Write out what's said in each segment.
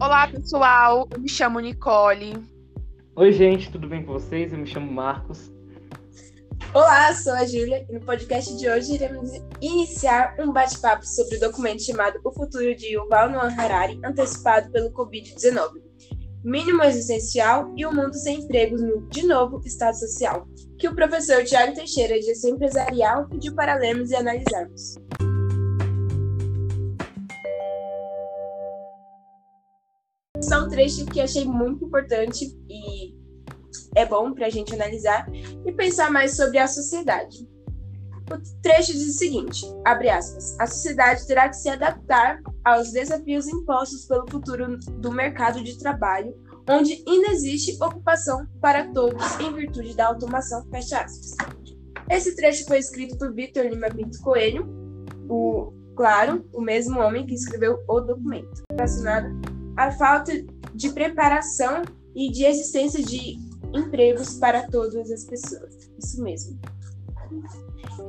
Olá, pessoal. Eu me chamo Nicole. Oi, gente, tudo bem com vocês? Eu me chamo Marcos. Olá, sou a Júlia e no podcast de hoje iremos iniciar um bate-papo sobre o documento chamado O Futuro de Yuval Noah Harari, antecipado pelo Covid-19. Mínimo existencial e o um mundo sem empregos no, de novo, estado social, que o professor Tiago Teixeira, de gestão empresarial, pediu para lermos e analisarmos. Trecho que achei muito importante e é bom para a gente analisar e pensar mais sobre a sociedade. O trecho diz o seguinte, abre aspas, a sociedade terá que se adaptar aos desafios impostos pelo futuro do mercado de trabalho, onde ainda existe ocupação para todos em virtude da automação, fecha aspas. Esse trecho foi escrito por Vitor Lima Pinto Coelho, o, claro, o mesmo homem que escreveu o documento, relacionado à falta de preparação e de existência de empregos para todas as pessoas. Isso mesmo.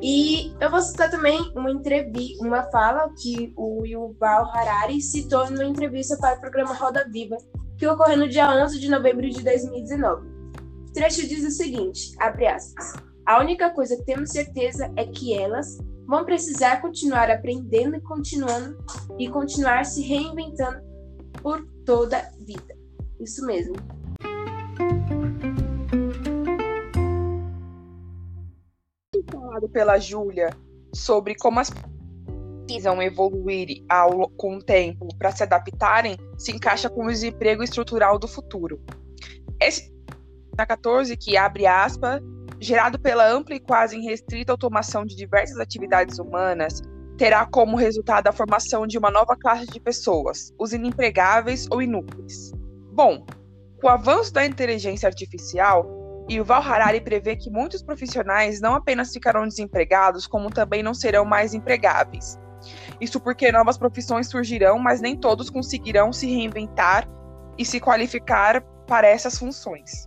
E eu vou citar também uma entrevista, uma fala que o Yuval Harari citou numa entrevista para o programa Roda Viva, que ocorreu no dia 11 de novembro de 2019. O trecho diz o seguinte, abre aspas, a única coisa que temos certeza é que elas vão precisar continuar aprendendo e continuando e continuar se reinventando por toda a vida. Isso mesmo. falado pela Júlia sobre como as precisam evoluir ao, com o tempo para se adaptarem se encaixa com o desemprego estrutural do futuro. Esse na 14 que abre aspas, gerado pela ampla e quase irrestrita automação de diversas atividades humanas, terá como resultado a formação de uma nova classe de pessoas, os inempregáveis ou inúteis. Bom, com o avanço da inteligência artificial, o Val Harari prevê que muitos profissionais não apenas ficarão desempregados, como também não serão mais empregáveis. Isso porque novas profissões surgirão, mas nem todos conseguirão se reinventar e se qualificar para essas funções.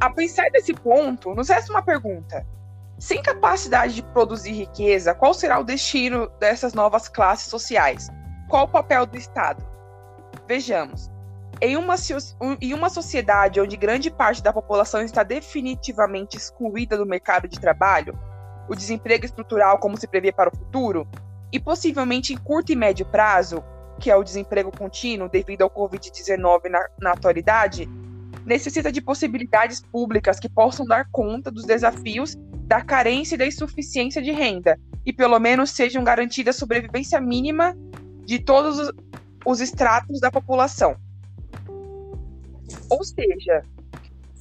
A pensar desse ponto, nos resta uma pergunta: sem capacidade de produzir riqueza, qual será o destino dessas novas classes sociais? Qual o papel do Estado? Vejamos. Em uma, em uma sociedade onde grande parte da população está definitivamente excluída do mercado de trabalho, o desemprego estrutural, como se prevê para o futuro, e possivelmente em curto e médio prazo, que é o desemprego contínuo devido ao Covid-19 na, na atualidade, necessita de possibilidades públicas que possam dar conta dos desafios da carência e da insuficiência de renda, e pelo menos sejam garantidas a sobrevivência mínima de todos os, os estratos da população. Ou seja,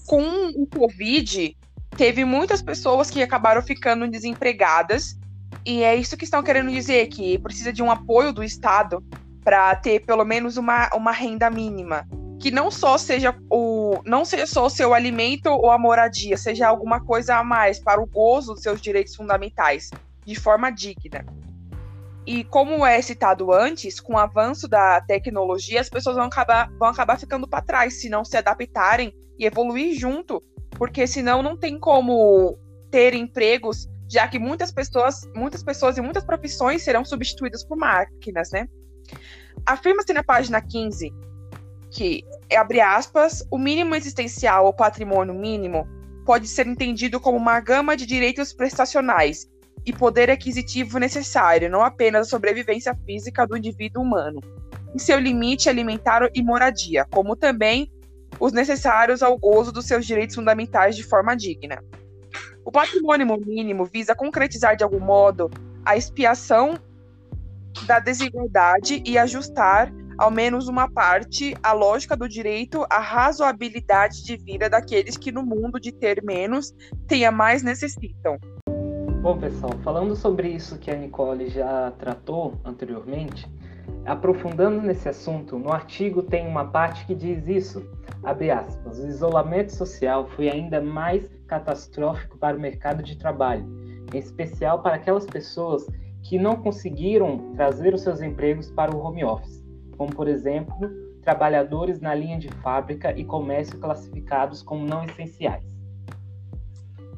com o Covid, teve muitas pessoas que acabaram ficando desempregadas, e é isso que estão querendo dizer, que precisa de um apoio do Estado para ter pelo menos uma, uma renda mínima. Que não só seja o. não seja só o seu alimento ou a moradia, seja alguma coisa a mais para o gozo dos seus direitos fundamentais, de forma digna. E como é citado antes, com o avanço da tecnologia, as pessoas vão acabar, vão acabar ficando para trás se não se adaptarem e evoluir junto, porque senão não tem como ter empregos, já que muitas pessoas, muitas pessoas e muitas profissões serão substituídas por máquinas, né? Afirma-se na página 15 que, abre aspas, o mínimo existencial ou patrimônio mínimo pode ser entendido como uma gama de direitos prestacionais e poder aquisitivo necessário, não apenas a sobrevivência física do indivíduo humano, em seu limite alimentar e moradia, como também os necessários ao gozo dos seus direitos fundamentais de forma digna. O patrimônio mínimo visa concretizar de algum modo a expiação da desigualdade e ajustar, ao menos uma parte, a lógica do direito à razoabilidade de vida daqueles que no mundo de ter menos tenha mais necessitam. Bom, pessoal, falando sobre isso que a Nicole já tratou anteriormente, aprofundando nesse assunto, no artigo tem uma parte que diz isso, abre aspas, o isolamento social foi ainda mais catastrófico para o mercado de trabalho, em especial para aquelas pessoas que não conseguiram trazer os seus empregos para o home office, como, por exemplo, trabalhadores na linha de fábrica e comércio classificados como não essenciais.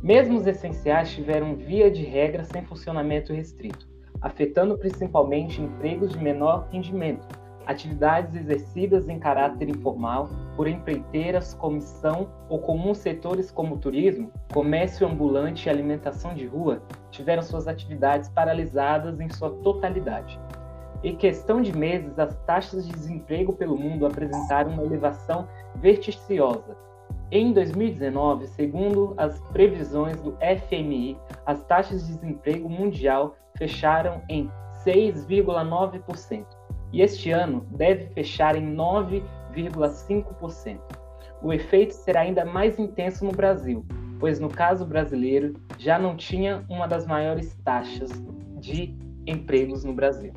Mesmo os essenciais tiveram via de regra sem funcionamento restrito, afetando principalmente empregos de menor rendimento, atividades exercidas em caráter informal por empreiteiras, comissão ou comuns setores como turismo, comércio ambulante e alimentação de rua tiveram suas atividades paralisadas em sua totalidade. Em questão de meses, as taxas de desemprego pelo mundo apresentaram uma elevação vertiginosa. Em 2019, segundo as previsões do FMI, as taxas de desemprego mundial fecharam em 6,9% e este ano deve fechar em 9,5%. O efeito será ainda mais intenso no Brasil, pois no caso brasileiro já não tinha uma das maiores taxas de empregos no Brasil.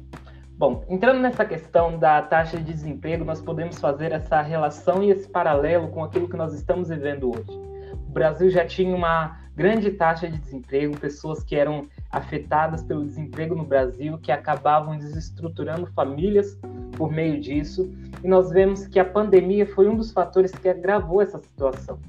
Bom, entrando nessa questão da taxa de desemprego, nós podemos fazer essa relação e esse paralelo com aquilo que nós estamos vivendo hoje. O Brasil já tinha uma grande taxa de desemprego, pessoas que eram afetadas pelo desemprego no Brasil, que acabavam desestruturando famílias por meio disso, e nós vemos que a pandemia foi um dos fatores que agravou essa situação.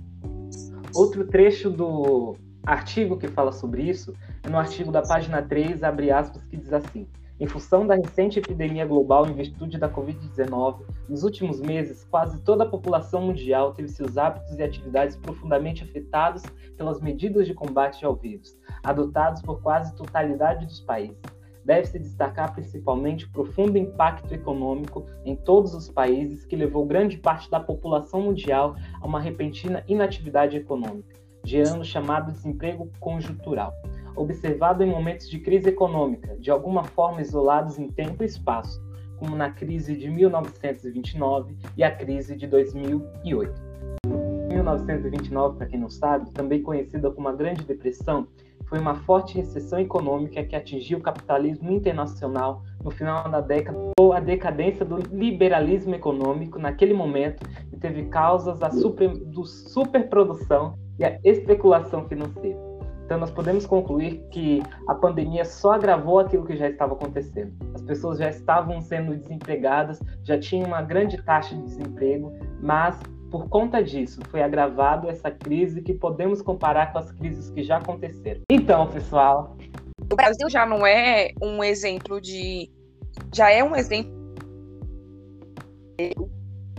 Outro trecho do artigo que fala sobre isso é no artigo da página 3, abre aspas, que diz assim: em função da recente epidemia global em virtude da Covid-19, nos últimos meses, quase toda a população mundial teve seus hábitos e atividades profundamente afetados pelas medidas de combate ao vírus, adotados por quase totalidade dos países. Deve-se destacar principalmente o profundo impacto econômico em todos os países que levou grande parte da população mundial a uma repentina inatividade econômica, gerando o chamado desemprego conjuntural observado em momentos de crise econômica, de alguma forma isolados em tempo e espaço, como na crise de 1929 e a crise de 2008. 1929, para quem não sabe, também conhecida como a Grande Depressão, foi uma forte recessão econômica que atingiu o capitalismo internacional no final da década, ou a decadência do liberalismo econômico naquele momento e teve causas da super, superprodução e a especulação financeira. Então, nós podemos concluir que a pandemia só agravou aquilo que já estava acontecendo. As pessoas já estavam sendo desempregadas, já tinham uma grande taxa de desemprego, mas por conta disso foi agravado essa crise que podemos comparar com as crises que já aconteceram. Então, pessoal. O Brasil já não é um exemplo de. Já é um exemplo.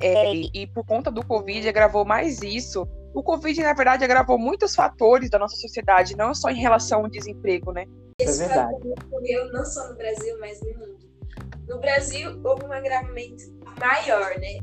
É, e por conta do Covid agravou mais isso o Covid, na verdade, agravou muitos fatores da nossa sociedade, não só em relação ao desemprego, né? Esse é verdade. ocorreu não só no Brasil, mas no mundo. No Brasil, houve um agravamento maior, né?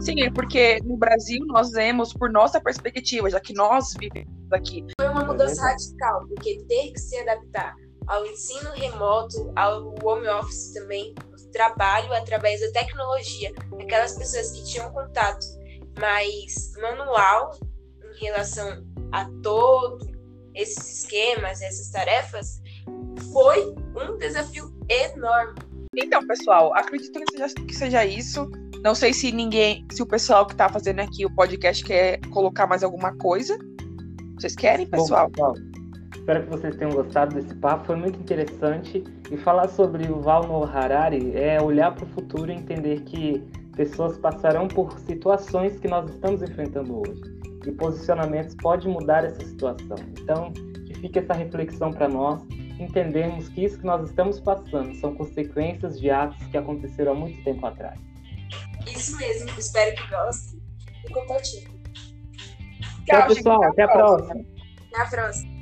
Sim, é porque no Brasil nós vemos por nossa perspectiva, já que nós vivemos aqui. Foi uma mudança é radical, porque ter que se adaptar ao ensino remoto, ao home office também, trabalho através da tecnologia, aquelas pessoas que tinham contato mais manual em relação a todos esses esquemas, essas tarefas, foi um desafio enorme. Então, pessoal, acredito que seja, que seja isso. Não sei se ninguém, se o pessoal que está fazendo aqui o podcast quer colocar mais alguma coisa. Vocês querem, pessoal? Bom, pessoal, espero que vocês tenham gostado desse papo. Foi muito interessante. E falar sobre o Val no Harari é olhar para o futuro e entender que pessoas passarão por situações que nós estamos enfrentando hoje. E posicionamentos podem mudar essa situação. Então, que fique essa reflexão para nós, entendermos que isso que nós estamos passando são consequências de atos que aconteceram há muito tempo atrás. Isso mesmo, espero que gostem e compartilhem. Tchau, pessoal. Até a próxima. Até a próxima.